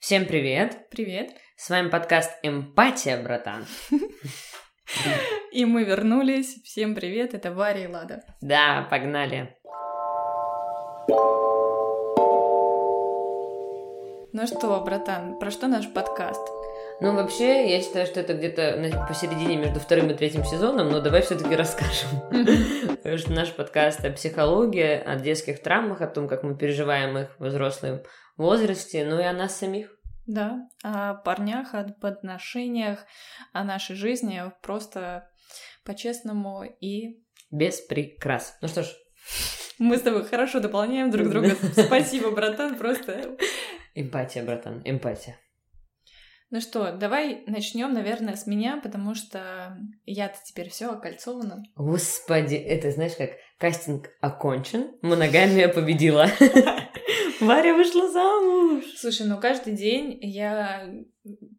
Всем привет! Привет! С вами подкаст «Эмпатия, братан». И мы вернулись. Всем привет, это Варя и Лада. Да, погнали. Ну что, братан, про что наш подкаст? Ну, вообще, я считаю, что это где-то посередине между вторым и третьим сезоном, но давай все-таки расскажем. Потому что наш подкаст о психологии, о детских травмах, о том, как мы переживаем их в взрослом возрасте, ну и о нас самих. Да, о парнях, о отношениях, о нашей жизни просто по-честному и... Без прикрас. Ну что ж. Мы с тобой хорошо дополняем друг друга. Спасибо, братан, просто... Эмпатия, братан, эмпатия. Ну что, давай начнем, наверное, с меня, потому что я-то теперь все окольцована. Господи, это знаешь как кастинг окончен, моногамия победила. Варя вышла замуж. Слушай, ну каждый день я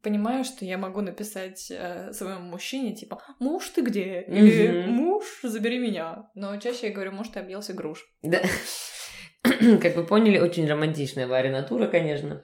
понимаю, что я могу написать э, своему мужчине, типа, муж ты где? Или муж, забери меня. Но чаще я говорю, муж ты объелся груш. Да. Как вы поняли, очень романтичная Варя натура, конечно.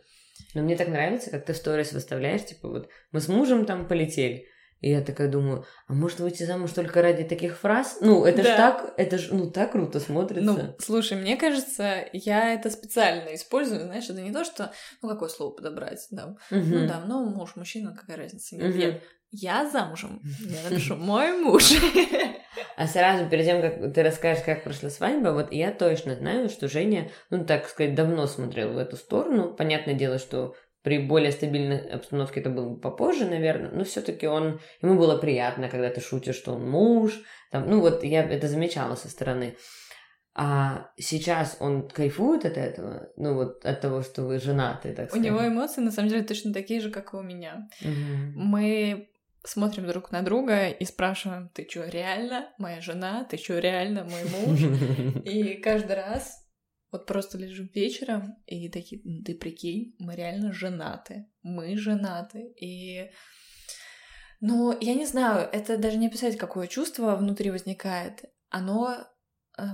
Но мне так нравится, как ты сторис выставляешь, типа вот мы с мужем там полетели. И я такая думаю, а может выйти замуж только ради таких фраз? Ну, это да. ж так, это ж, ну, так круто смотрится. Ну, слушай, мне кажется, я это специально использую, знаешь, это не то, что, ну, какое слово подобрать, да. Угу. Ну, да, ну, муж, мужчина, какая разница. Нет, угу. я, я замужем, я напишу, мой муж. А сразу, перед тем, как ты расскажешь, как прошла свадьба, вот я точно знаю, что Женя, ну, так сказать, давно смотрел в эту сторону. Понятное дело, что при более стабильной обстановке это было бы попозже, наверное, но все-таки он, ему было приятно, когда ты шутишь, что он муж, там, ну вот я это замечала со стороны. А сейчас он кайфует от этого, ну вот от того, что вы женаты, так сказать. У него эмоции на самом деле точно такие же, как и у меня. Угу. Мы смотрим друг на друга и спрашиваем, ты что, реально моя жена? Ты что, реально мой муж? И каждый раз вот просто лежим вечером и такие, ты прикинь, мы реально женаты. Мы женаты. И... Ну, я не знаю, это даже не описать, какое чувство внутри возникает. Оно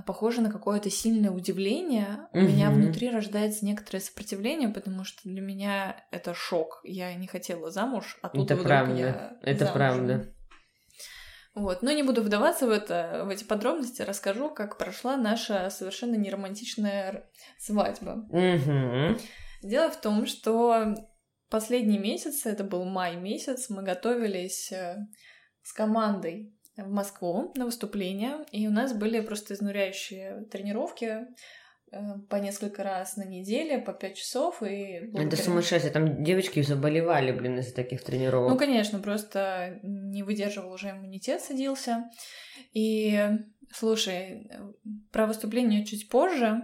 похоже на какое-то сильное удивление. У меня внутри рождается некоторое сопротивление, потому что для меня это шок. Я не хотела замуж, а тут это правда. я Это замужем. правда. Вот. Но не буду вдаваться в, это, в эти подробности, расскажу, как прошла наша совершенно неромантичная свадьба. Mm-hmm. Дело в том, что последний месяц, это был май месяц, мы готовились э, с командой в Москву на выступление, и у нас были просто изнуряющие тренировки. Э, по несколько раз на неделе, по пять часов. И благодаря... Это сумасшедшее. Там девочки заболевали, блин, из-за таких тренировок. Ну, конечно, просто не выдерживал уже иммунитет, садился. И, слушай, про выступление чуть позже,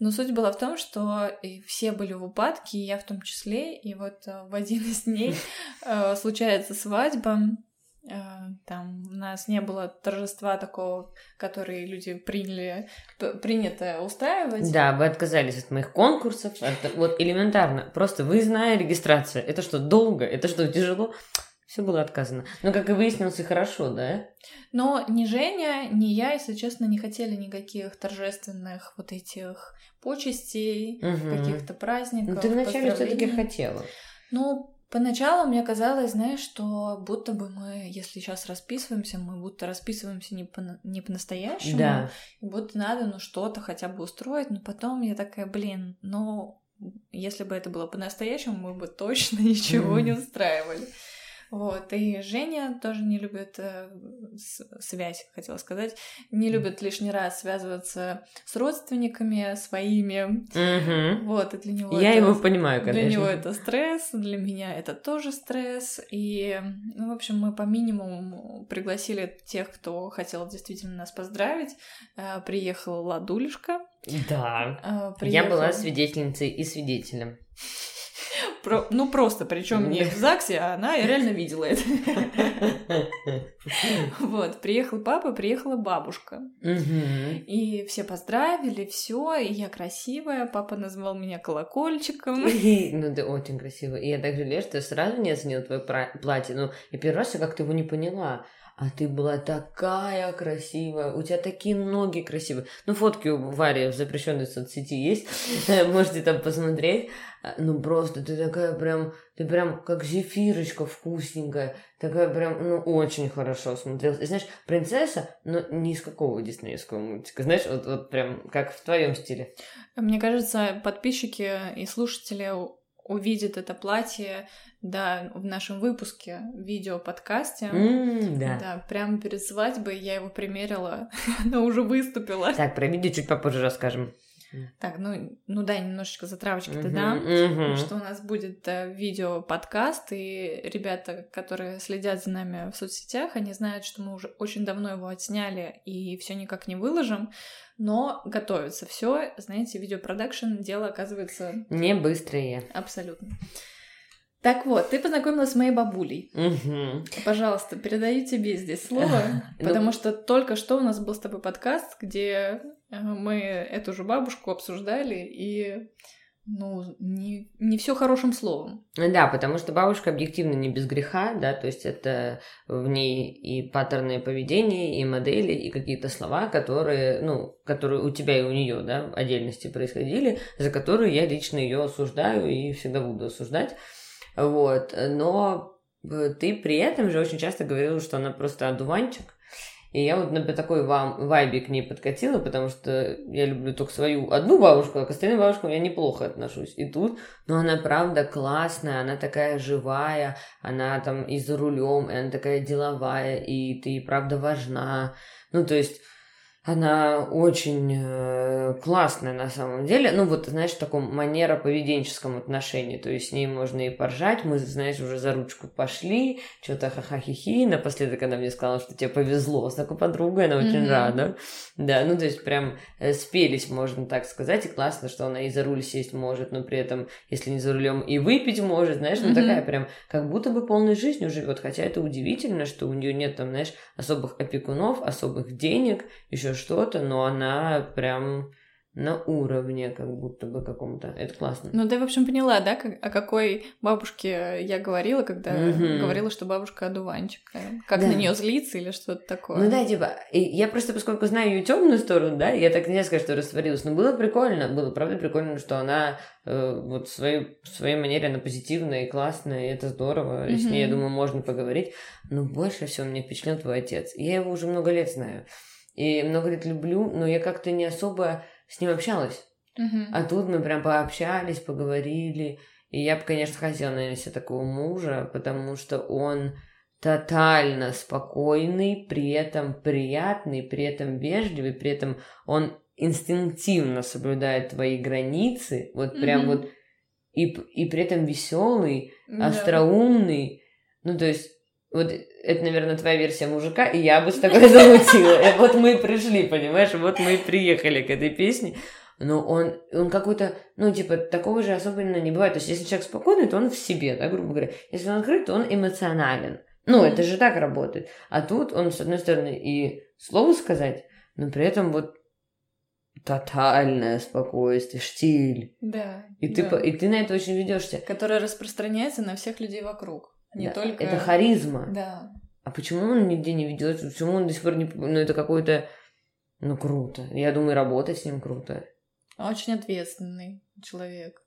но суть была в том, что все были в упадке, и я в том числе, и вот э, в один из дней э, случается свадьба, там у нас не было торжества такого, который люди приняли, принято устраивать. Да, вы отказались от моих конкурсов. Это вот элементарно. Просто выездная регистрация. Это что, долго? Это что, тяжело? Все было отказано. Но, как и выяснилось, и хорошо, да? Но ни Женя, ни я, если честно, не хотели никаких торжественных вот этих почестей, угу. каких-то праздников. Но ты вначале все-таки хотела. Ну, Поначалу мне казалось, знаешь, что будто бы мы, если сейчас расписываемся, мы будто расписываемся не, по, не по-настоящему, да. и будто надо, ну, что-то хотя бы устроить, но потом я такая, блин, ну, если бы это было по-настоящему, мы бы точно ничего mm. не устраивали. Вот, и Женя тоже не любит э, связь, хотела сказать, не любит лишний раз связываться с родственниками своими. Угу. Вот, и для него Я это, его понимаю, конечно. Для него это стресс, для меня это тоже стресс. И, ну, в общем, мы по минимуму пригласили тех, кто хотел действительно нас поздравить. Э, приехала Ладулишка. Да. Э, приехал... Я была свидетельницей и свидетелем. Про, ну просто, причем не в ЗАГСе, а она реально видела это. Вот, приехал папа, приехала бабушка. И все поздравили, все, и я красивая, папа назвал меня колокольчиком. Ну, ты очень красивая. И я так жалею, что я сразу не оценила твое платье. Ну, и первый раз я как-то его не поняла. А ты была такая красивая, у тебя такие ноги красивые. Ну, фотки у Вари в запрещенной соцсети есть, можете там посмотреть. А, ну, просто ты такая прям, ты прям как зефирочка вкусненькая, такая прям, ну, очень хорошо смотрелась. И знаешь, принцесса, но не из какого диснеевского мультика, знаешь, вот, вот прям как в твоем стиле. Мне кажется, подписчики и слушатели увидят это платье, да, в нашем выпуске, видео-подкасте. Mm, да. Да, прямо перед свадьбой я его примерила, она уже выступила. Так, про видео чуть попозже расскажем. Так, ну, ну да, немножечко затравочки-то uh-huh, дам, uh-huh. что у нас будет э, видео-подкаст, и ребята, которые следят за нами в соцсетях, они знают, что мы уже очень давно его отсняли и все никак не выложим, но готовится все, знаете, видеопродакшн дело оказывается... Не быстрее. Абсолютно. Так вот, ты познакомилась с моей бабулей. Угу. Пожалуйста, передаю тебе здесь слово, ну, потому что только что у нас был с тобой подкаст, где мы эту же бабушку обсуждали, и ну, не, не все хорошим словом. Да, потому что бабушка объективно не без греха, да, то есть это в ней и паттерны поведения, и модели, и какие-то слова, которые, ну, которые у тебя и у нее, да, в отдельности происходили, за которые я лично ее осуждаю и всегда буду осуждать. Вот, но э, ты при этом же очень часто говорила, что она просто одуванчик, и я вот на такой вам вайбе к ней подкатила, потому что я люблю только свою одну бабушку, а к остальным бабушкам я неплохо отношусь. И тут, ну, она правда классная, она такая живая, она там и за рулем, и она такая деловая, и ты правда важна. Ну, то есть она очень э, классная на самом деле. Ну, вот, знаешь, в таком манера-поведенческом отношении. То есть с ней можно и поржать. Мы, знаешь, уже за ручку пошли, что-то ха-ха-хи-хи. Напоследок она мне сказала, что тебе повезло с такой подругой, она очень mm-hmm. рада. Да, ну, то есть прям э, спелись, можно так сказать. И классно, что она и за руль сесть может, но при этом, если не за рулем, и выпить может, знаешь, ну, mm-hmm. такая прям, как будто бы полной жизнью живет. Хотя это удивительно, что у нее нет там, знаешь, особых опекунов, особых денег, еще что-то, но она прям на уровне как будто бы каком-то. Это классно. Ну, ты, в общем, поняла, да, как, о какой бабушке я говорила, когда mm-hmm. говорила, что бабушка одуванчик. Как да. на нее злиться или что-то такое. Ну да, типа, я просто, поскольку знаю ее темную сторону, да, я так не сказать, что растворилась, но было прикольно, было правда прикольно, что она э, вот в своей, в своей манере, она позитивная и классная, и это здорово, mm-hmm. и с ней, я думаю, можно поговорить, но больше всего меня впечатлил твой отец. Я его уже много лет знаю и много лет люблю, но я как-то не особо с ним общалась. Uh-huh. А тут мы прям пообщались, поговорили. И я бы, конечно, хотела, наверное, себе такого мужа, потому что он тотально спокойный, при этом приятный, при этом вежливый, при этом он инстинктивно соблюдает твои границы, вот прям mm-hmm. вот, и, и при этом веселый, yeah. остроумный. Ну, то есть, вот это, наверное, твоя версия мужика, и я бы с тобой замутила. И вот мы и пришли, понимаешь, вот мы и приехали к этой песне. Но он, он какой-то, ну, типа, такого же особенно не бывает. То есть, если человек спокойный, то он в себе, да, грубо говоря. Если он открыт, то он эмоционален. Ну, это же так работает. А тут он, с одной стороны, и слово сказать, но при этом вот тотальное спокойствие, штиль. Да. И ты, да. и ты на это очень ведешься. Которое распространяется на всех людей вокруг. Не да, только... Это харизма. Да. А почему он нигде не ведется? Почему он до сих пор не... Ну, это какой-то... Ну, круто. Я думаю, работать с ним круто. Очень ответственный человек.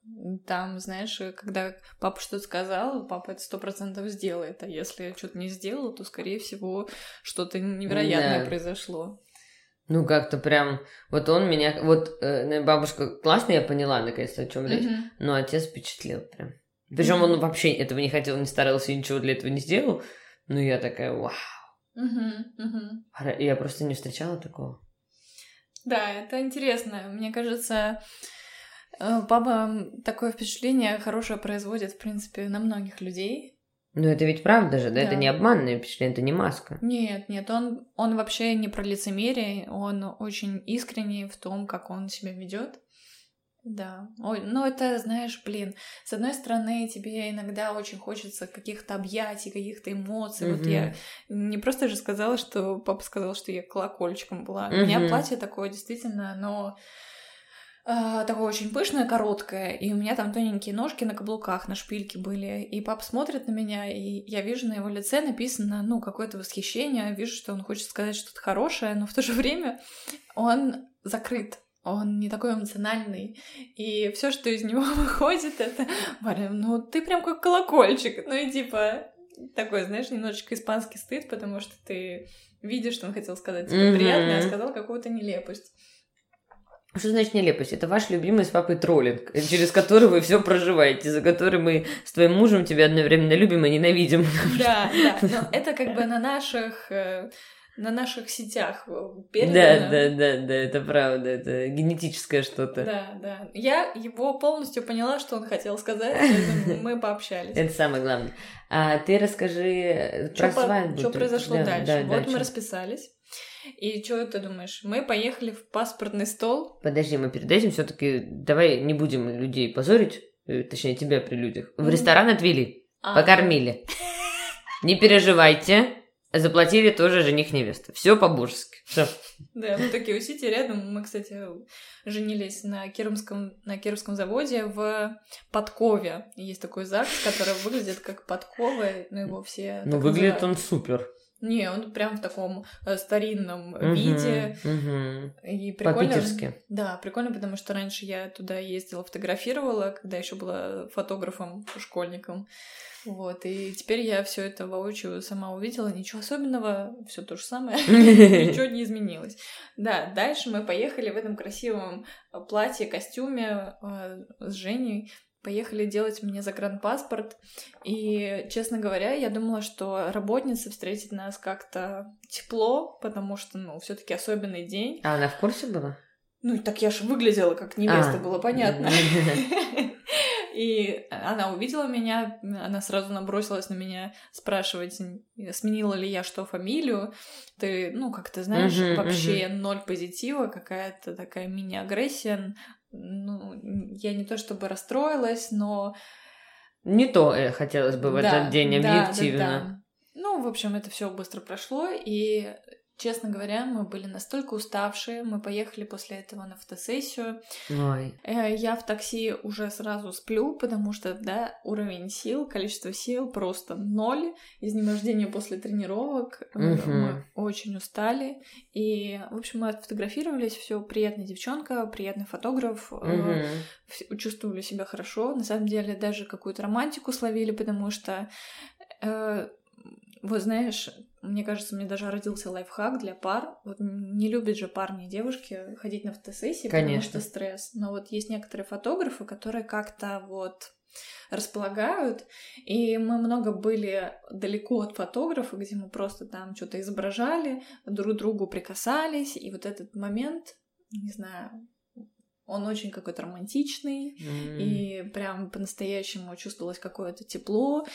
Там, знаешь, когда папа что-то сказал, папа это сто процентов сделает. А если что-то не сделал, то, скорее всего, что-то невероятное да. произошло. Ну, как-то прям... Вот он меня... Вот э, бабушка классно, я поняла, наконец-то, о чем речь. Mm-hmm. Но отец впечатлил прям. Причем он вообще этого не хотел, не старался, ничего для этого не сделал. Но я такая, вау. Я просто не встречала такого. Да, это интересно. Мне кажется, э, папа такое впечатление хорошее производит, в принципе, на многих людей. Ну, это ведь правда же, да? да? Это не обманное впечатление, это не маска. Нет, нет, он, он вообще не про лицемерие, он очень искренний в том, как он себя ведет. Да. Ой, ну это, знаешь, блин, с одной стороны, тебе иногда очень хочется каких-то объятий, каких-то эмоций. Mm-hmm. Вот я не просто же сказала, что папа сказал, что я колокольчиком была. Mm-hmm. У меня платье такое, действительно, оно э, такое очень пышное, короткое, и у меня там тоненькие ножки на каблуках, на шпильке были, и папа смотрит на меня, и я вижу на его лице написано, ну, какое-то восхищение, вижу, что он хочет сказать что-то хорошее, но в то же время он закрыт, он не такой эмоциональный, и все, что из него выходит, это, Варя, ну ты прям как колокольчик, ну и типа такой, знаешь, немножечко испанский стыд, потому что ты видишь, что он хотел сказать тебе mm-hmm. приятное, а сказал какую-то нелепость. Что значит нелепость? Это ваш любимый с папой троллинг, через который вы все проживаете, за который мы с твоим мужем тебя одновременно любим и ненавидим. Да, да, но это как бы на наших э, на наших сетях передано. Да, да, да, да, это правда, это генетическое что-то. Да, да. Я его полностью поняла, что он хотел сказать, мы пообщались. Это самое главное. А ты расскажи про свадьбу. Что произошло дальше? Вот мы расписались. И что ты думаешь? Мы поехали в паспортный стол. Подожди, мы перед этим все-таки давай не будем людей позорить, э, точнее тебя при людях. В ресторан отвели, а. покормили. Не переживайте, заплатили тоже жених невеста. Все по-божески. Все. Да, мы такие у Сити рядом. Мы, кстати, женились на Кировском, на Кировском заводе в Подкове. Есть такой ЗАГС, который выглядит как подкова, но его все Ну, выглядит он супер. Не, он прям в таком э, старинном угу, виде. Угу. И прикольно. По-питерски. Да, прикольно, потому что раньше я туда ездила, фотографировала, когда еще была фотографом, школьником. Вот, и теперь я все это воочию сама увидела, ничего особенного, все то же самое, ничего не изменилось. Да, дальше мы поехали в этом красивом э, платье, костюме э, с Женей поехали делать мне загранпаспорт. И, честно говоря, я думала, что работница встретит нас как-то тепло, потому что, ну, все таки особенный день. А она в курсе была? Ну, так я же выглядела как невеста, а. было понятно. И она увидела меня, она сразу набросилась на меня спрашивать, сменила ли я что фамилию. Ты, ну, как ты знаешь, вообще ноль позитива, какая-то такая мини-агрессия ну, я не то чтобы расстроилась, но... Не то э, хотелось бы в да, этот день объективно. Да, да, да. Ну, в общем, это все быстро прошло, и Честно говоря, мы были настолько уставшие, мы поехали после этого на фотосессию. Ой. Э, я в такси уже сразу сплю, потому что, да, уровень сил, количество сил просто ноль. Изнемождение после тренировок. Угу. Мы очень устали. И, в общем, мы отфотографировались, все приятная девчонка, приятный фотограф. Угу. Чувствовали себя хорошо. На самом деле, даже какую-то романтику словили, потому что э, вот знаешь, мне кажется, мне даже родился лайфхак для пар. Вот не любят же парни и девушки ходить на фотосессии, Конечно. потому что стресс. Но вот есть некоторые фотографы, которые как-то вот располагают, и мы много были далеко от фотографа, где мы просто там что-то изображали, друг другу прикасались, и вот этот момент, не знаю, он очень какой-то романтичный, mm. и прям по-настоящему чувствовалось какое-то тепло,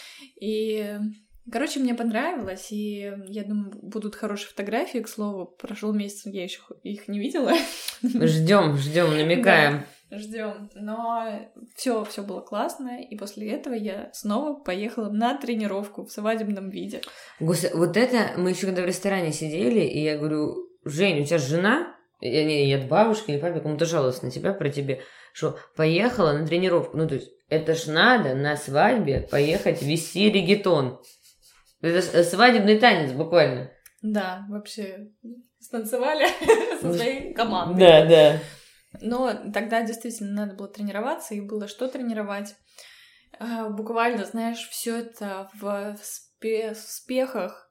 и Короче, мне понравилось, и я думаю, будут хорошие фотографии, к слову. Прошел месяц, я еще их не видела. Ждем, ждем, намекаем. Да, ждем. Но все, все было классно, и после этого я снова поехала на тренировку в свадебном виде. Господи, вот это мы еще когда в ресторане сидели, и я говорю, Жень, у тебя жена? Я не, я бабушка или папа кому-то жаловалась на тебя, про тебе, что поехала на тренировку. Ну, то есть, это ж надо на свадьбе поехать вести регетон. Это свадебный танец буквально. Да, вообще станцевали со своей командой. Да, да. Но тогда действительно надо было тренироваться, и было что тренировать. А, буквально, знаешь, все это в спехах.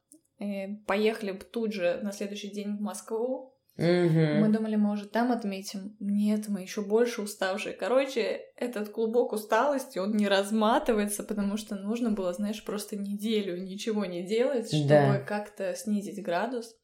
Поехали тут же на следующий день в Москву, Угу. Мы думали, может, там отметим. Нет, мы еще больше уставшие. Короче, этот клубок усталости, он не разматывается, потому что нужно было, знаешь, просто неделю ничего не делать, чтобы да. как-то снизить градус.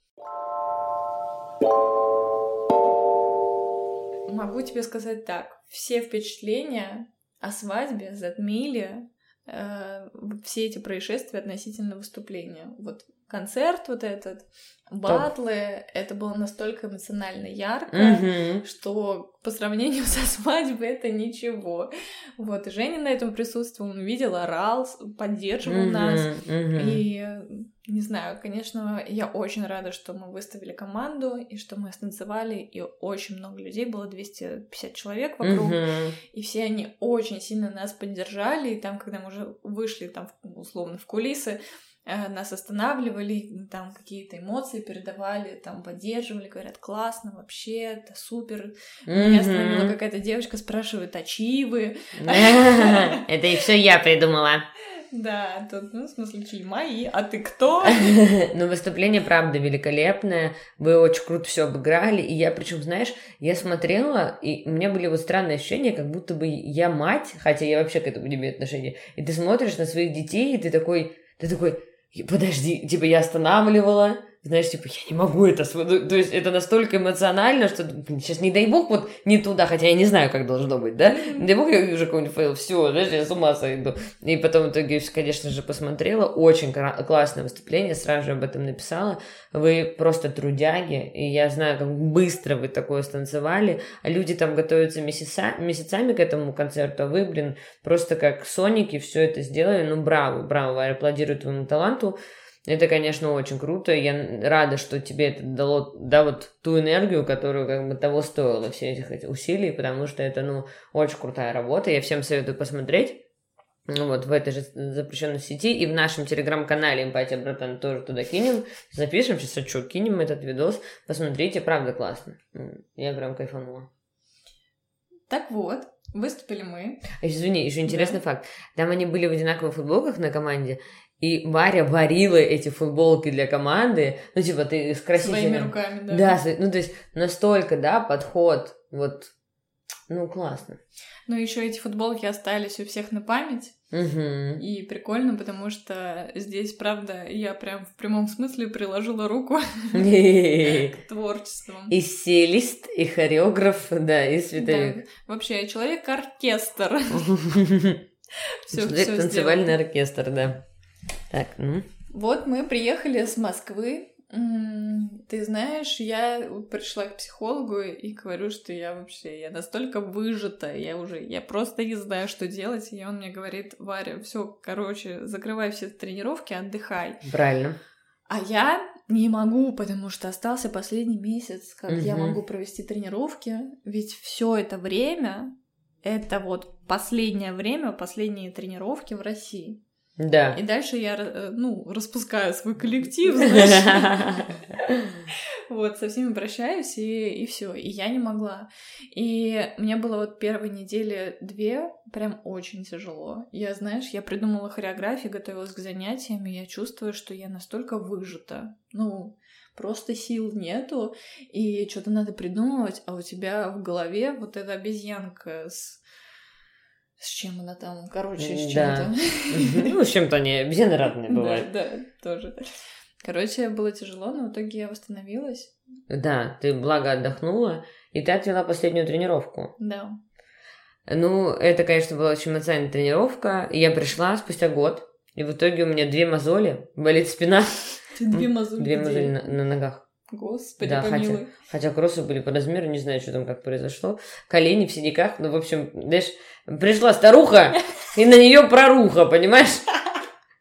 Могу тебе сказать так. Все впечатления о свадьбе затмили э, все эти происшествия относительно выступления. Вот концерт вот этот, батлы, это было настолько эмоционально ярко, mm-hmm. что по сравнению со свадьбой это ничего. Вот, и Женя на этом присутствовал, он видел, орал, поддерживал mm-hmm. нас. Mm-hmm. И, не знаю, конечно, я очень рада, что мы выставили команду, и что мы станцевали, и очень много людей, было 250 человек вокруг, mm-hmm. и все они очень сильно нас поддержали, и там, когда мы уже вышли, там, условно, в кулисы, нас останавливали, там какие-то эмоции передавали, там поддерживали, говорят, классно, вообще, это супер. Меня остановила какая-то девочка, спрашивает, а чьи вы? Это и все я придумала. Да, тут, ну, в смысле, чьи мои, а ты кто? Ну, выступление, правда, великолепное. Вы очень круто все обыграли. И я, причем, знаешь, я смотрела, и у меня были вот странные ощущения, как будто бы я мать, хотя я вообще к этому не имею отношения. И ты смотришь на своих детей, и ты такой, ты такой, подожди, типа я останавливала, знаешь, типа, я не могу это, то есть это настолько эмоционально, что сейчас не дай бог вот не туда, хотя я не знаю, как должно быть, да, не дай бог я вижу какой-нибудь fail, все, знаешь, я с ума сойду. И потом в итоге, конечно же, посмотрела, очень классное выступление, сразу же об этом написала, вы просто трудяги, и я знаю, как быстро вы такое станцевали, а люди там готовятся месяца, месяцами к этому концерту, а вы, блин, просто как соники все это сделали, ну, браво, браво, аплодирую твоему таланту, это, конечно, очень круто. Я рада, что тебе это дало, да, вот ту энергию, которую как бы того стоило все этих усилий, потому что это, ну, очень крутая работа. Я всем советую посмотреть. Ну вот, в этой же запрещенной сети и в нашем телеграм-канале «Эмпатия, братан» тоже туда кинем. Запишем, сейчас что, кинем этот видос. Посмотрите, правда классно. Я прям кайфанула. Так вот, выступили мы. Извини, еще интересный да. факт. Там они были в одинаковых футболках на команде, и Варя варила эти футболки для команды. Ну, типа, ты с красивыми... Своими руками, да. Да, ну, то есть, настолько, да, подход, вот, ну, классно. Ну, еще эти футболки остались у всех на память. Угу. И прикольно, потому что здесь, правда, я прям в прямом смысле приложила руку к творчеству. И стилист, и хореограф, да, и световик. Вообще, человек-оркестр. Человек танцевальный оркестр, да. Так, ну. Вот мы приехали с Москвы. Ты знаешь, я пришла к психологу и говорю, что я вообще, я настолько выжата, я уже, я просто не знаю, что делать. И он мне говорит, Варя, все, короче, закрывай все тренировки, отдыхай. Правильно. А я не могу, потому что остался последний месяц, как угу. я могу провести тренировки, ведь все это время, это вот последнее время, последние тренировки в России. Да. И дальше я, э, ну, распускаю свой коллектив, знаешь. Вот, со всеми прощаюсь, и, и все. И я не могла. И мне было вот первые недели две прям очень тяжело. Я, знаешь, я придумала хореографию, готовилась к занятиям, и я чувствую, что я настолько выжата. Ну, просто сил нету, и что-то надо придумывать, а у тебя в голове вот эта обезьянка с с чем она там, короче, с чем-то. Ну, с чем-то они обезьяны разные бывают. Да, да, тоже. Короче, было тяжело, но в итоге я восстановилась. Да, ты благо отдохнула, и ты отвела последнюю тренировку. Да. Ну, это, конечно, была очень эмоциональная тренировка. И я пришла спустя год, и в итоге у меня две мозоли, болит спина. Две мозоли? Две мозоли на, на ногах. Господи, да, помилуй. Хотя, хотя кроссы были по размеру, не знаю, что там как произошло. Колени в синяках, ну, в общем, знаешь, пришла старуха, и на нее проруха, понимаешь?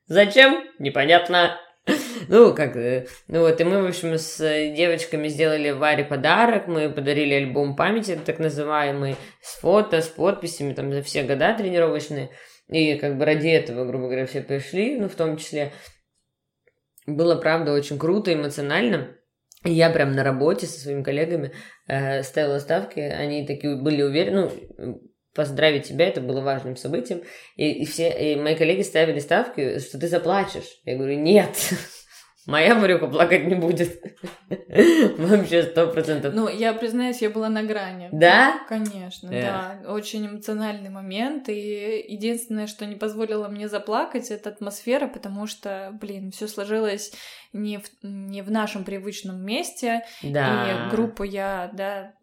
Зачем? Непонятно. Ну, как, э, ну вот, и мы, в общем, с девочками сделали Варе подарок, мы подарили альбом памяти, так называемый, с фото, с подписями, там, за все года тренировочные, и как бы ради этого, грубо говоря, все пришли, ну, в том числе. Было, правда, очень круто, эмоционально. Я прям на работе со своими коллегами э, ставила ставки, они такие были уверены, ну, поздравить тебя, это было важным событием, и, и все, и мои коллеги ставили ставки, что ты заплачешь. Я говорю, нет, Моя Марюка плакать не будет. Вообще сто процентов. Ну, я признаюсь, я была на грани. Да? Конечно, yeah. да. Очень эмоциональный момент. И единственное, что не позволило мне заплакать, это атмосфера, потому что, блин, все сложилось не в, не в нашем привычном месте. Да. И группу я, да,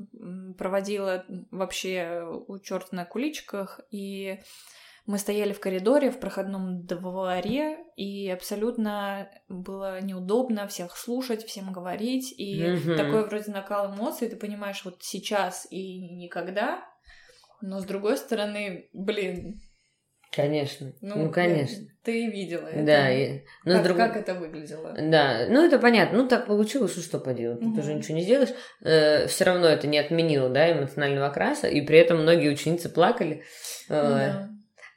проводила вообще у черта на куличках. И Мы стояли в коридоре, в проходном дворе, и абсолютно было неудобно всех слушать, всем говорить. И mm-hmm. такой вроде накал эмоций, ты понимаешь, вот сейчас и никогда. Но с другой стороны, блин, Конечно. Ну, ну конечно. Ты видела это. Да. И... Но как, друг... как это выглядело? Да. Ну, это понятно. Ну, так получилось, что, что поделать. Ты угу. тоже ничего не сделаешь. Э, все равно это не отменило, да, эмоционального окраса. И при этом многие ученицы плакали. Ну, да.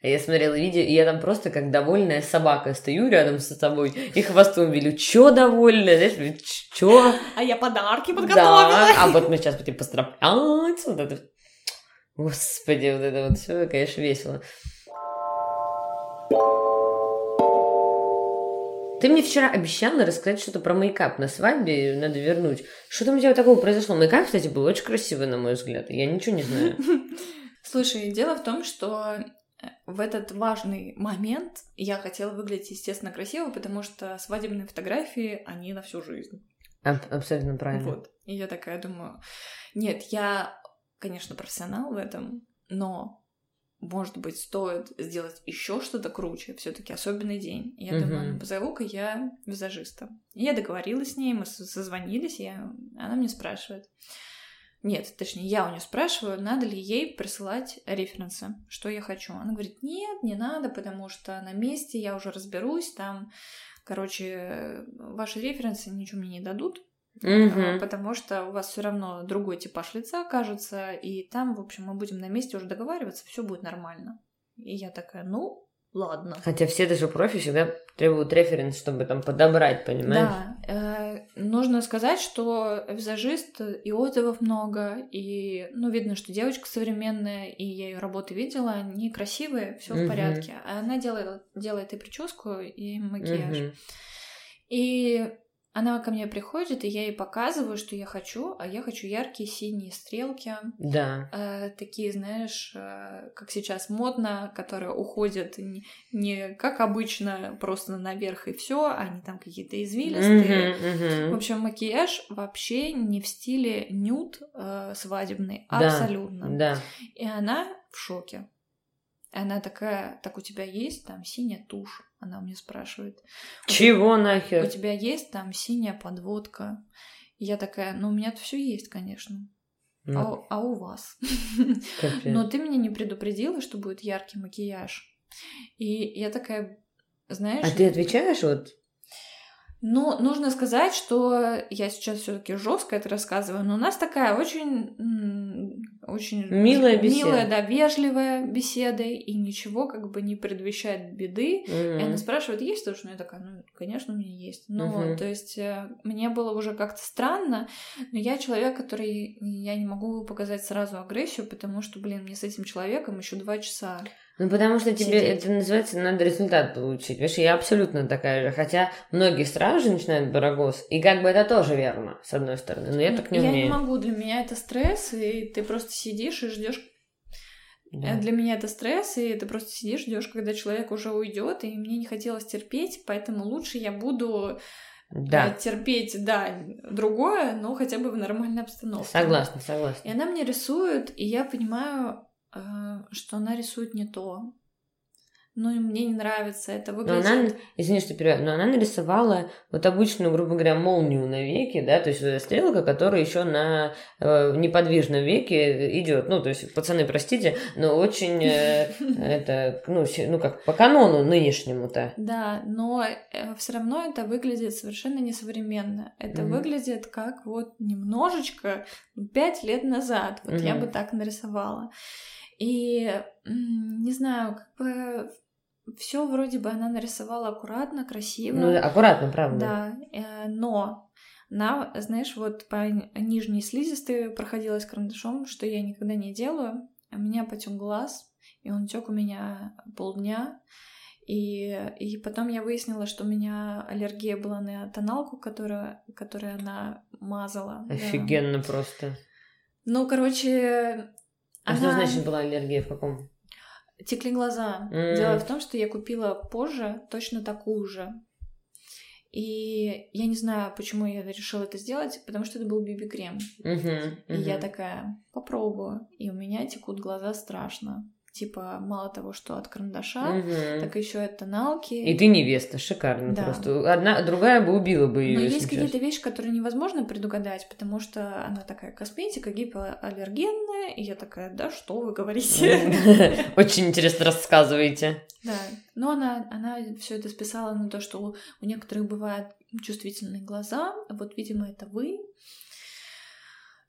Я смотрела видео, и я там просто как довольная собака стою рядом с тобой и хвостом велю. Чё довольная? Знаешь, чё? А я подарки подготовила. Да, а вот мы сейчас будем поздравлять. Вот это. Господи, вот это вот все, конечно, весело. Ты мне вчера обещала рассказать что-то про мейкап на свадьбе, надо вернуть. Что там у тебя такого произошло? Мейкап, кстати, был очень красивый, на мой взгляд. Я ничего не знаю. Слушай, дело в том, что в этот важный момент я хотела выглядеть, естественно, красиво, потому что свадебные фотографии, они на всю жизнь. Аб- абсолютно правильно. Вот. И я такая думаю, нет, я, конечно, профессионал в этом, но может быть, стоит сделать еще что-то круче, все-таки особенный день. Я mm-hmm. думаю, ну, позову-ка я визажиста. И я договорилась с ней, мы созвонились, и она мне спрашивает. Нет, точнее, я у нее спрашиваю, надо ли ей присылать референсы, что я хочу. Она говорит, нет, не надо, потому что на месте я уже разберусь, там, короче, ваши референсы ничего мне не дадут, Угу. Потому что у вас все равно другой типаж лица кажется, и там, в общем, мы будем на месте уже договариваться, все будет нормально. И я такая, ну, ладно. Хотя все даже профи всегда требуют референс, чтобы там подобрать, понимаешь? Да. Э, нужно сказать, что визажист и отзывов много, и, ну, видно, что девочка современная, и я ее работы видела, они красивые, все в порядке. А она делает, делает и прическу, и макияж. Угу. И она ко мне приходит, и я ей показываю, что я хочу, а я хочу яркие синие стрелки. Да. Э, такие, знаешь, э, как сейчас модно, которые уходят не, не как обычно просто наверх и все, они там какие-то извилистые. Mm-hmm, mm-hmm. В общем, макияж вообще не в стиле нюд э, свадебный, да, абсолютно. Да. И она в шоке. Она такая, так у тебя есть там синяя тушь? Она у меня спрашивает. Чего нахер? У тебя есть там синяя подводка? я такая, ну у меня-то все есть, конечно. Ну. А, а у вас? Но ты меня не предупредила, что будет яркий макияж. И я такая, знаешь... А ты отвечаешь вот ну, нужно сказать, что я сейчас все-таки жестко это рассказываю, но у нас такая очень, очень милая беседа, милая, да, вежливая беседа, и ничего как бы не предвещает беды. Mm-hmm. И она спрашивает, есть тоже, ну я такая, ну, конечно, у меня есть. Ну, mm-hmm. то есть э, мне было уже как-то странно, но я человек, который я не могу показать сразу агрессию, потому что, блин, мне с этим человеком еще два часа. Ну, потому что тебе Сидеть. это называется, надо результат получить. Видишь, я абсолютно такая же. Хотя многие сразу же начинают барагос. И как бы это тоже верно, с одной стороны. Но я ну, так не я умею. Я не могу. Для меня это стресс, и ты просто сидишь и ждешь. Да. Для меня это стресс, и ты просто сидишь, ждешь, когда человек уже уйдет, и мне не хотелось терпеть, поэтому лучше я буду да. Э, терпеть, да, другое, но хотя бы в нормальной обстановке. Согласна, согласна. И она мне рисует, и я понимаю, что она рисует не то. Ну и мне не нравится это выглядит. Но она, извини, что перевод, но она нарисовала вот обычную, грубо говоря, молнию на веке, да, то есть стрелка, которая еще на э, неподвижном веке идет. Ну, то есть, пацаны, простите, но очень э, это, ну, ну, как по канону нынешнему-то. Да, но э, все равно это выглядит совершенно несовременно. Это mm-hmm. выглядит как вот немножечко пять лет назад. Вот mm-hmm. я бы так нарисовала. И не знаю, как бы все вроде бы она нарисовала аккуратно, красиво. Ну, аккуратно, правда. Да, э, но на, знаешь, вот по нижней слизистой проходилась карандашом, что я никогда не делаю. У меня потек глаз, и он тек у меня полдня. И, и потом я выяснила, что у меня аллергия была на тоналку, которую, которую она мазала. Офигенно да. просто. Ну, короче, а что значит была аллергия в каком? Текли глаза. Mm. Дело в том, что я купила позже точно такую же. И я не знаю, почему я решила это сделать, потому что это был биби-крем. Uh-huh, uh-huh. И я такая, попробую. И у меня текут глаза страшно. типа мало того, что от карандаша, угу. так еще от тоналки. И ты невеста, шикарно да. просто. Одна, другая бы убила бы ее. Но есть какие-то вещи, которые невозможно предугадать, потому что она такая косметика гипоаллергенная, и я такая, да что вы говорите? Очень интересно рассказываете. Да, но она, она все это списала на то, что у некоторых бывают чувствительные глаза, вот, видимо, это вы,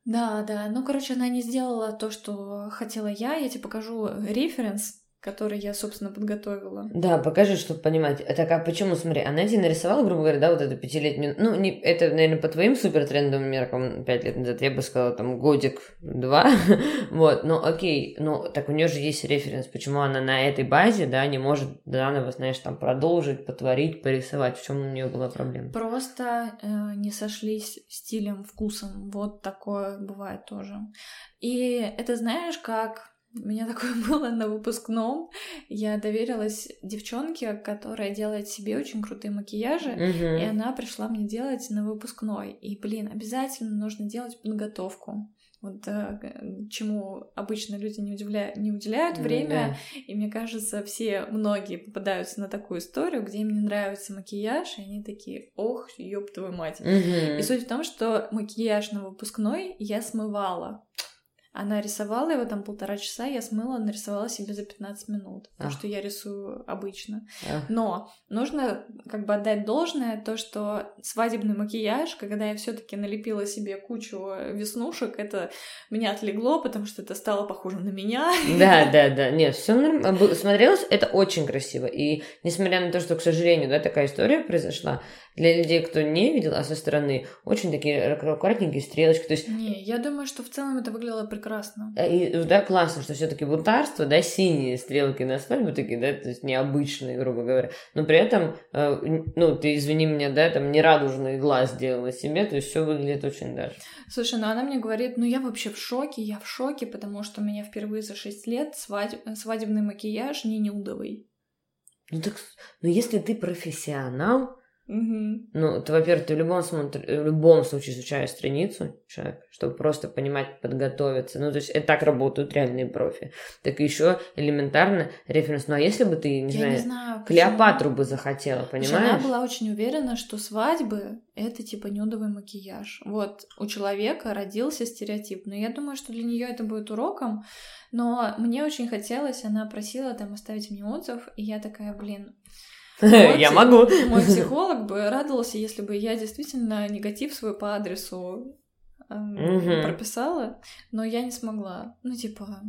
да, да. Ну, короче, она не сделала то, что хотела я. Я тебе покажу референс который я, собственно, подготовила. Да, покажи, чтобы понимать. Так, а почему, смотри, она тебе нарисовала, грубо говоря, да, вот эту пятилетнюю... Ну, не, это, наверное, по твоим супер трендовым меркам пять лет назад, я бы сказала, там, годик-два, вот, ну, окей, ну, так у нее же есть референс, почему она на этой базе, да, не может заново, знаешь, там, продолжить, потворить, порисовать, в чем у нее была проблема? Просто э, не сошлись стилем, вкусом, вот такое бывает тоже. И это, знаешь, как у меня такое было на выпускном. Я доверилась девчонке, которая делает себе очень крутые макияжи, uh-huh. и она пришла мне делать на выпускной. И, блин, обязательно нужно делать подготовку. Вот э, чему обычно люди не, удивляют, не уделяют время. Да. И мне кажется, все, многие попадаются на такую историю, где им не нравится макияж, и они такие, ох, ёб твою мать. Угу. И суть в том, что макияж на выпускной я смывала. Она рисовала его там полтора часа, я смыла, нарисовала себе за 15 минут, потому что я рисую обычно. Но нужно как бы отдать должное то, что свадебный макияж, когда я все таки налепила себе кучу веснушек, это меня отлегло, потому что это стало похоже на меня. Да, да, да. Нет, все нормально. Смотрелось это очень красиво. И несмотря на то, что, к сожалению, да, такая история произошла, для людей, кто не видел, а со стороны, очень такие аккуратненькие стрелочки. То есть... Не, я думаю, что в целом это выглядело прекрасно. Э, и, да, классно, что все таки бунтарство, да, синие стрелки на свадьбу такие, да, то есть необычные, грубо говоря. Но при этом, э, ну, ты извини меня, да, там не радужный глаз сделала себе, то есть все выглядит очень даже. Слушай, ну она мне говорит, ну я вообще в шоке, я в шоке, потому что у меня впервые за 6 лет свадеб... свадебный макияж не нюдовый. Ну так, ну если ты профессионал, Угу. Ну, ты, во-первых, ты в любом, смотри, в любом случае изучаешь страницу человека, чтобы просто понимать, подготовиться. Ну, то есть это так работают реальные профи. Так еще элементарно референс. Ну, а если бы ты, не Я знаю, не знаю Клеопатру бы захотела, понимаешь? Она была очень уверена, что свадьбы — это типа нюдовый макияж. Вот у человека родился стереотип. Но я думаю, что для нее это будет уроком. Но мне очень хотелось, она просила там оставить мне отзыв, и я такая, блин, я могу. Мой психолог бы радовался, если бы я действительно негатив свой по адресу эм, прописала, но я не смогла. Ну, типа,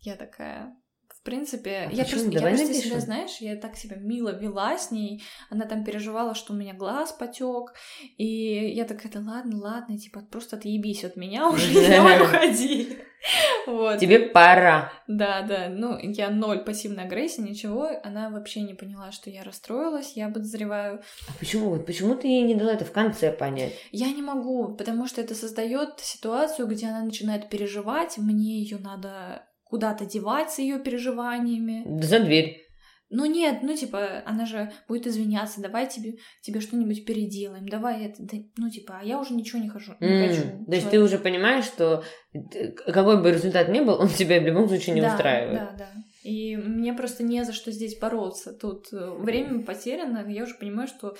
я такая, в принципе, а я просто, я просто себя, знаешь, я так себя мило вела с ней. Она там переживала, что у меня глаз потек. И я такая, да ладно, ладно, типа, просто отъебись от меня уже, давай уходи. Вот. Тебе пора. Да, да. Ну, я ноль пассивной агрессии, ничего. Она вообще не поняла, что я расстроилась. Я подозреваю. А почему? Вот почему ты ей не дала это в конце понять? Я не могу, потому что это создает ситуацию, где она начинает переживать. Мне ее надо куда-то девать с ее переживаниями. За дверь. Ну нет, ну типа, она же будет извиняться, давай тебе, тебе что-нибудь переделаем, давай это, да, ну типа, а я уже ничего не хожу, не mm, хочу. То есть ты уже понимаешь, что какой бы результат ни был, он тебя в любом случае не да, устраивает. Да, да. И мне просто не за что здесь бороться. Тут э, время потеряно, я уже понимаю, что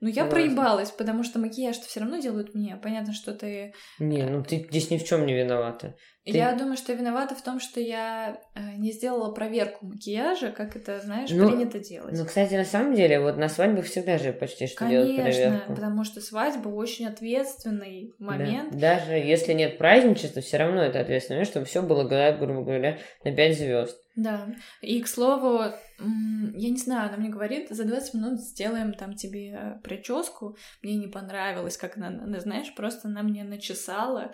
ну, я проебалась, потому что макияж-то все равно делают мне. Понятно, что ты... Не, ну ты здесь ни в чем не виновата. Ты... Я думаю, что виновата в том, что я э, не сделала проверку макияжа, как это, знаешь, ну, принято делать. Ну, кстати, на самом деле, вот на свадьбах всегда же почти что Конечно, делают проверку. Конечно, потому что свадьба очень ответственный момент. Да. Даже если нет праздничества, все равно это ответственно, чтобы все было, грубо говоря, на 5 звезд. Да. И, к слову, я не знаю, она мне говорит, за 20 минут сделаем там тебе прическу. Мне не понравилось, как она знаешь, просто она мне начесала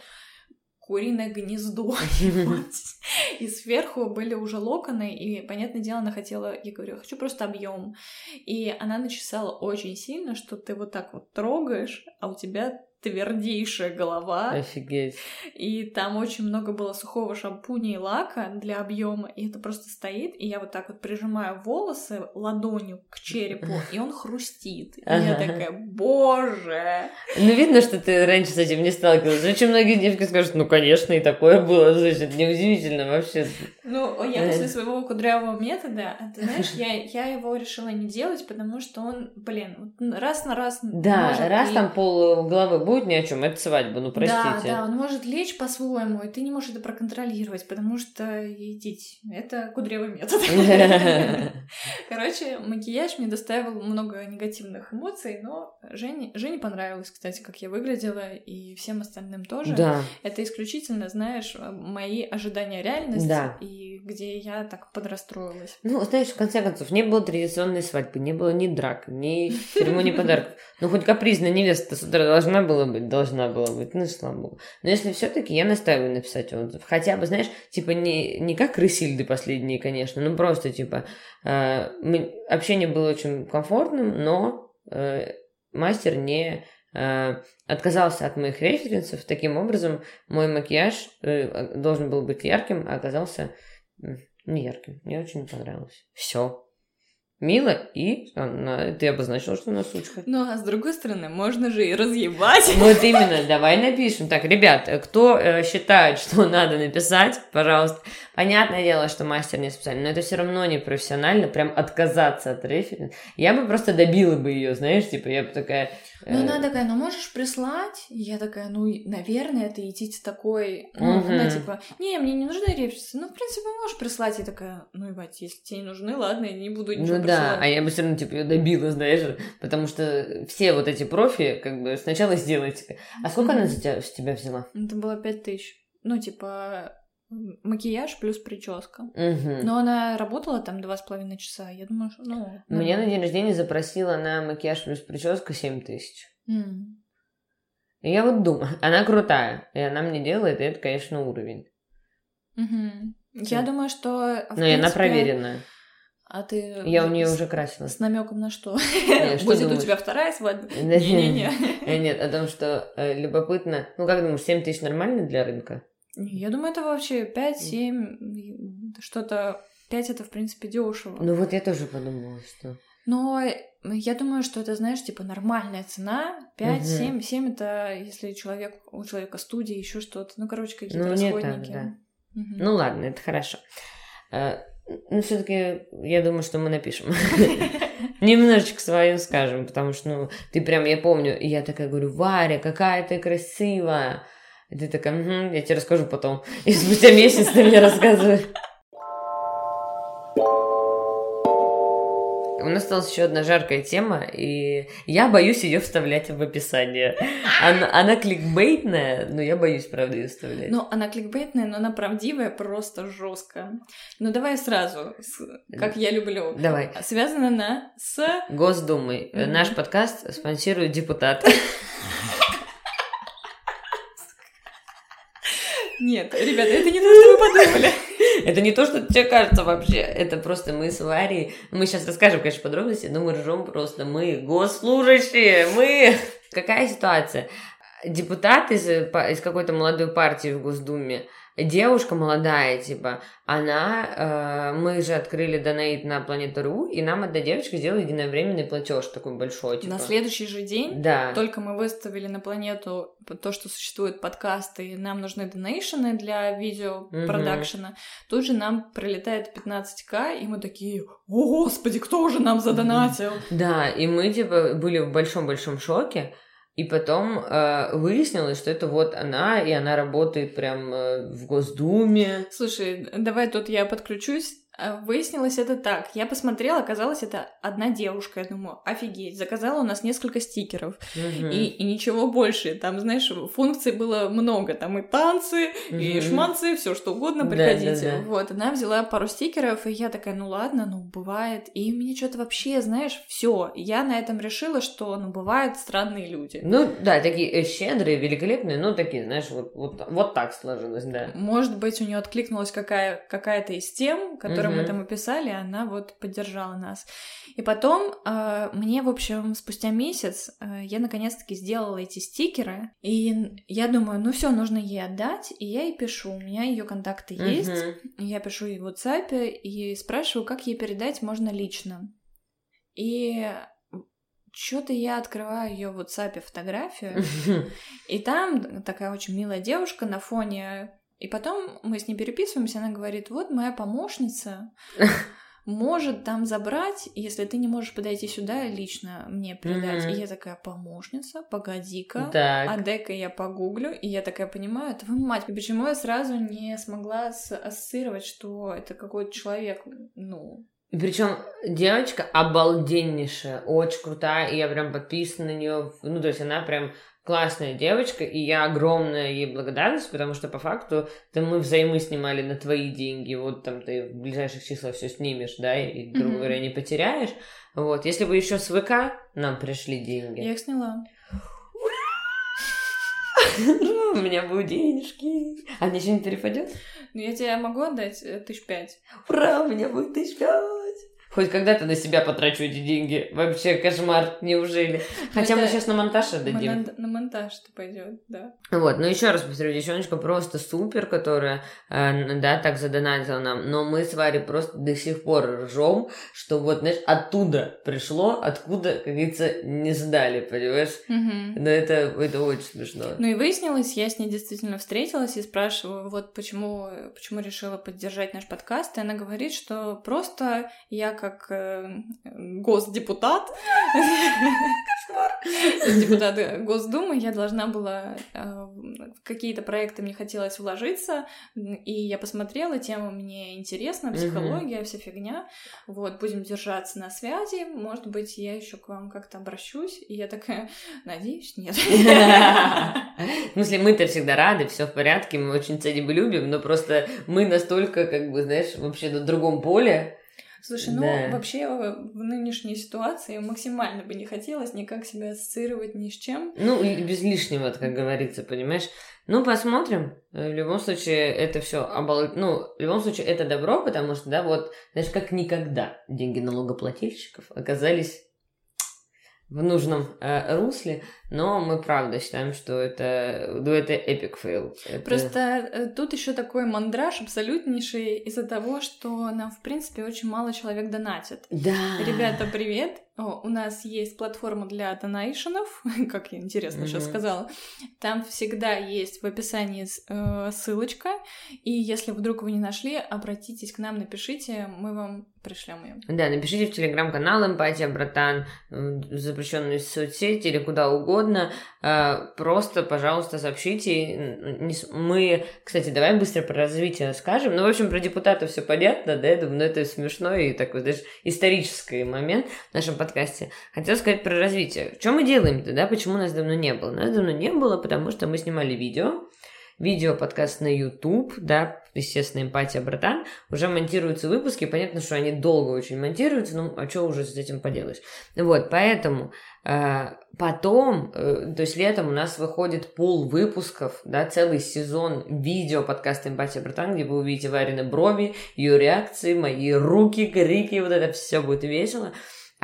куриное гнездо. и сверху были уже локоны, и, понятное дело, она хотела, я говорю, хочу просто объем. И она начесала очень сильно, что ты вот так вот трогаешь, а у тебя твердейшая голова. Офигеть. И там очень много было сухого шампуня и лака для объема, и это просто стоит, и я вот так вот прижимаю волосы ладонью к черепу, и он хрустит. И я такая, боже! Ну, видно, что ты раньше с этим не сталкивалась. Очень многие девушки скажут, ну, конечно, и такое было. Значит, неудивительно вообще. Ну, я после своего кудрявого метода, а ты знаешь, я, я его решила не делать, потому что он, блин, раз на раз... Да, раз и... там пол головы будет ни о чем, это свадьба, ну, простите. Да, да, он может лечь по-своему, и ты не можешь это проконтролировать, потому что, идите, это кудрявый метод. Короче, макияж мне доставил много негативных эмоций, но Жене, Жене понравилось, кстати, как я выглядела, и всем остальным тоже. Да. Это исключительно, знаешь, мои ожидания реальности, да. и где я так подрастроилась. Ну, знаешь, в конце концов, не было традиционной свадьбы, не было ни драк, ни церемонии подарков. Ну, хоть капризная невеста с утра должна была быть, должна была быть, ну, слава богу. Но если все таки я настаиваю написать отзыв. Хотя бы, знаешь, типа не, не как Рысильды последние, конечно, ну, просто, типа, э, общение было очень комфортным, но э, мастер не отказался от моих референсов. Таким образом, мой макияж э, должен был быть ярким, а оказался не ярким. Мне очень понравилось. Все. Мило, и она, ты обозначила, что она сучка. Ну, а с другой стороны, можно же и разъебать. Вот именно, давай напишем. Так, ребят, кто э, считает, что надо написать, пожалуйста. Понятное дело, что мастер не специально, но это все равно не профессионально, прям отказаться от референса. Я бы просто добила бы ее, знаешь, типа, я бы такая... Ну, она такая, ну, можешь прислать? Я такая, ну, наверное, это идите такой, ну, угу. она типа, не, мне не нужны референсы. Ну, в принципе, можешь прислать. Я такая, ну, ебать, если тебе не нужны, ладно, я не буду ничего Ну, да, а я бы все равно, типа, ее добила, знаешь, потому что все вот эти профи, как бы, сначала сделайте. А сколько она за тебя, с тебя взяла? Это было пять тысяч. Ну, типа, макияж плюс прическа. Угу. Но она работала там два с половиной часа. Я думаю, что, ну... Меня на день рождения запросила на макияж плюс прическа семь тысяч. Mm. И я вот думаю, она крутая, и она мне делает, и это, конечно, уровень. Угу. Я думаю, что... Но принципе... она проверенная. А ты... Я у нее уже красила. С намеком на что? Нет, что Будет у тебя вторая свадьба? Не-не-не. Нет, о том, что э, любопытно. Ну, как думаешь, 7 тысяч нормально для рынка? Я думаю, это вообще 5-7, что-то... 5 это, в принципе, дешево. Ну вот я тоже подумала, что... Но я думаю, что это, знаешь, типа нормальная цена. 5, угу. 7, 7 это если человек, у человека студия, еще что-то. Ну, короче, какие-то ну, расходники. Так, да. угу. Ну ладно, это хорошо. Ну, все-таки я думаю, что мы напишем. Немножечко свою скажем, потому что, ну, ты прям, я помню, я такая говорю, Варя, какая ты красивая. И ты такая, угу, я тебе расскажу потом. И спустя месяц ты мне рассказываешь. У нас осталась еще одна жаркая тема, и я боюсь ее вставлять в описание. Она, она кликбейтная, но я боюсь, правда, ее вставлять. Ну, она кликбейтная, но она правдивая, просто жестко. Ну, давай сразу, как я люблю. Давай. Связано на с... Госдумой. Mm-hmm. Наш подкаст спонсирует депутат. Нет, ребята, это не то, что вы подумали. Это не то, что тебе кажется вообще. Это просто мы с Варей... Мы сейчас расскажем, конечно, подробности, но мы ржем просто. Мы госслужащие, мы... Какая ситуация? Депутат из, из какой-то молодой партии в Госдуме девушка молодая, типа, она, э, мы же открыли донейт на Планету.ру, и нам одна девочка сделала единовременный платеж такой большой, типа. На следующий же день, да. только мы выставили на Планету то, что существуют подкасты, и нам нужны донейшены для видео продакшена, угу. тут же нам прилетает 15к, и мы такие, о господи, кто же нам задонатил? Да, и мы, типа, были в большом-большом шоке, и потом э, выяснилось, что это вот она, и она работает прям э, в Госдуме. Слушай, давай тут я подключусь. А, выяснилось это так. Я посмотрела, оказалось, это одна девушка. Я думаю, офигеть, заказала у нас несколько стикеров. Угу. И, и ничего больше. Там, знаешь, функций было много. Там и танцы, угу. и шманцы, все что угодно, приходите. Да, да, да. Вот, она взяла пару стикеров, и я такая, ну ладно, ну бывает. И мне что-то вообще, знаешь, все. Я на этом решила, что, ну, бывают странные люди. Ну, да, такие э, щедрые, великолепные, ну, такие, знаешь, вот, вот, вот так сложилось, да. Может быть, у нее откликнулась какая, какая-то из тем, которые которую мы там описали, она вот поддержала нас. И потом э, мне, в общем, спустя месяц э, я наконец-таки сделала эти стикеры, и я думаю, ну все, нужно ей отдать, и я ей пишу, у меня ее контакты есть, я пишу ей в WhatsApp и спрашиваю, как ей передать можно лично. И что-то я открываю ее в WhatsApp фотографию, и там такая очень милая девушка на фоне. И потом мы с ней переписываемся, она говорит, вот моя помощница может там забрать, если ты не можешь подойти сюда лично мне передать. И я такая, помощница, погоди-ка, а дай-ка я погуглю, и я такая понимаю, твою мать, почему я сразу не смогла ассоциировать, что это какой-то человек, ну, причем девочка обалденнейшая, очень крутая, и я прям подписана на нее. Ну, то есть она прям классная девочка, и я огромная ей благодарность, потому что по факту то мы взаймы снимали на твои деньги, вот там ты в ближайших числах все снимешь, да, и, грубо говоря, не потеряешь. Вот, если бы еще с ВК нам пришли деньги. Я их сняла. У меня будут денежки. А мне что-нибудь перепадет? Ну, я тебе могу отдать э, тысяч пять. Ура, у меня будет тысяч пять. Хоть когда-то на себя потрачу эти деньги. Вообще кошмар, неужели? Хотя Это... мы сейчас на монтаж отдадим. На, на монтаж это пойдет, да. Вот, ну еще раз повторю, девчоночка просто супер, которая, э, да, так задонатила нам. Но мы с Варей просто до сих пор ржем, что вот, знаешь, оттуда пришло, откуда, как говорится, не сдали, понимаешь? Угу. Но это, это очень смешно. Ну и выяснилось, я с ней действительно встретилась и спрашиваю, вот почему, почему решила поддержать наш подкаст, и она говорит, что просто я как э, госдепутат, депутат Госдумы, я должна была э, в какие-то проекты мне хотелось вложиться, и я посмотрела, тема мне интересна, психология, вся фигня. Вот, будем держаться на связи, может быть, я еще к вам как-то обращусь, и я такая, надеюсь, нет. В смысле, мы-то всегда рады, все в порядке, мы очень ценим и любим, но просто мы настолько, как бы, знаешь, вообще на другом поле, Слушай, ну да. вообще в нынешней ситуации максимально бы не хотелось никак себя ассоциировать ни с чем. Ну, без лишнего, как говорится, понимаешь? Ну, посмотрим. В любом случае, это все обал... Ну, в любом случае, это добро, потому что, да, вот, знаешь, как никогда деньги налогоплательщиков оказались в нужном э, русле, но мы правда считаем, что это, ну, это epic fail. Это... Просто э, тут еще такой мандраж абсолютнейший из-за того, что нам, в принципе, очень мало человек донатит. Да. Ребята, привет! О, у нас есть платформа для donation ов, как я интересно mm-hmm. сейчас сказала. Там всегда есть в описании э, ссылочка, и если вдруг вы не нашли, обратитесь к нам, напишите, мы вам пришлем ее. Да, напишите в телеграм-канал Эмпатия Братан, запрещенную соцсети или куда угодно. Э, просто, пожалуйста, сообщите. Мы, кстати, давай быстро про развитие скажем. Ну, в общем, про депутатов все понятно, да, я думаю, но это смешно и такой, знаешь, исторический момент в нашем подкасте. Хотела сказать про развитие. Что мы делаем-то, да? Почему нас давно не было? Нас давно не было, потому что мы снимали видео, видео подкаст на YouTube, да, естественно, эмпатия, братан, уже монтируются выпуски, понятно, что они долго очень монтируются, ну, а что уже с этим поделаешь? Вот, поэтому э, потом, э, то есть летом у нас выходит пол выпусков, да, целый сезон видео подкаста «Эмпатия, братан», где вы увидите Варины брови, ее реакции, мои руки, крики, вот это все будет весело.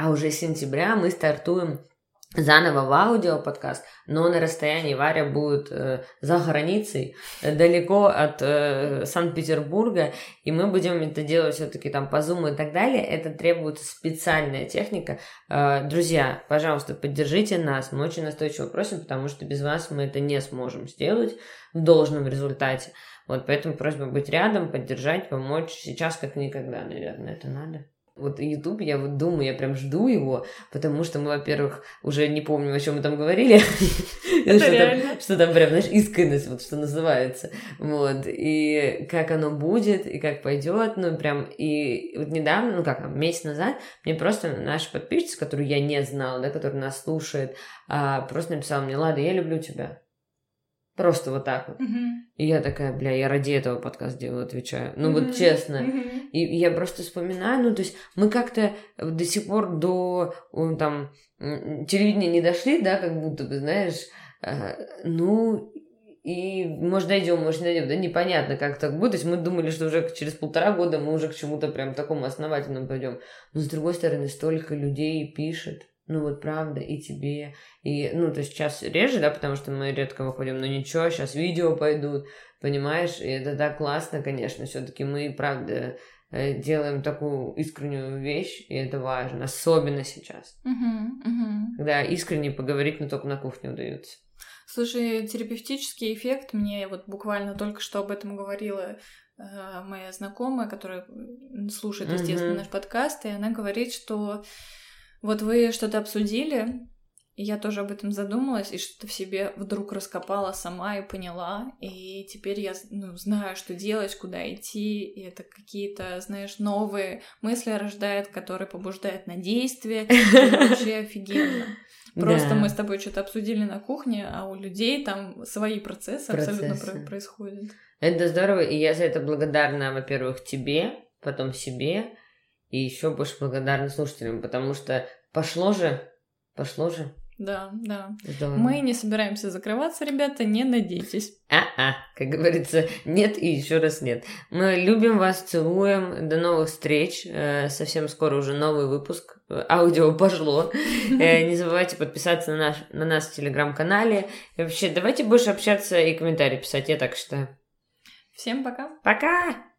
А уже с сентября мы стартуем заново в аудио подкаст, но на расстоянии Варя будет э, за границей, далеко от э, Санкт-Петербурга, и мы будем это делать все-таки там по зуму и так далее. Это требуется специальная техника. Э, друзья, пожалуйста, поддержите нас, мы очень настойчиво просим, потому что без вас мы это не сможем сделать в должном результате. Вот поэтому просьба быть рядом, поддержать, помочь. Сейчас как никогда, наверное, это надо. Вот YouTube, я вот думаю, я прям жду его, потому что мы, во-первых, уже не помним, о чем мы там говорили. что, там, что там прям, знаешь, искренность, вот что называется. Вот. И как оно будет, и как пойдет, ну прям, и вот недавно, ну как, месяц назад, мне просто наша подписчица, которую я не знала, да, которая нас слушает, а, просто написала мне, Лада, я люблю тебя. Просто вот так вот. Uh-huh. И я такая, бля, я ради этого подкаст делаю, отвечаю. Ну uh-huh. вот честно. Uh-huh. И я просто вспоминаю, ну то есть мы как-то до сих пор до там телевидения не дошли, да, как будто бы, знаешь, э, ну и может дойдем, может не дойдем, да непонятно, как так будет. То есть мы думали, что уже через полтора года мы уже к чему-то прям такому основательному пойдем. Но с другой стороны, столько людей пишет, ну вот правда, и тебе, и, ну, то есть сейчас реже, да, потому что мы редко выходим, но ничего, сейчас видео пойдут, понимаешь, и это так классно, конечно, все-таки мы, правда, э, делаем такую искреннюю вещь, и это важно, особенно сейчас, угу, угу. когда искренне поговорить, но только на кухне удается. Слушай, терапевтический эффект, мне вот буквально только что об этом говорила э, моя знакомая, которая слушает, естественно, mm-hmm. наш подкаст, и она говорит, что вот вы что-то обсудили, и я тоже об этом задумалась, и что-то в себе вдруг раскопала сама и поняла. И теперь я ну, знаю, что делать, куда идти. И это какие-то, знаешь, новые мысли рождает, которые побуждают на действие. Это вообще офигенно. Просто да. мы с тобой что-то обсудили на кухне, а у людей там свои процессы, процессы. абсолютно происходят. Это здорово, и я за это благодарна, во-первых, тебе, потом себе, и еще больше благодарна слушателям, потому что пошло же, пошло же. Да, да. Здорово. Мы не собираемся закрываться, ребята, не надейтесь. А-а, как говорится, нет и еще раз нет. Мы любим вас, целуем. До новых встреч. Э, совсем скоро уже новый выпуск. Аудио пошло. Э, не забывайте подписаться на, наш, на нас в телеграм-канале. И вообще, давайте больше общаться и комментарии писать, я так считаю. Всем пока. Пока!